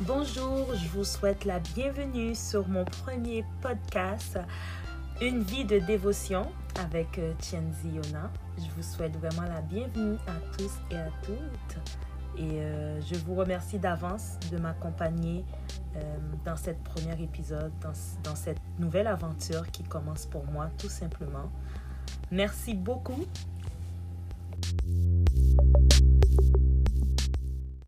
Bonjour, je vous souhaite la bienvenue sur mon premier podcast, Une vie de dévotion avec euh, Tienzi Yona. Je vous souhaite vraiment la bienvenue à tous et à toutes. Et euh, je vous remercie d'avance de m'accompagner euh, dans cette premier épisode, dans cette nouvelle aventure qui commence pour moi tout simplement. Merci beaucoup.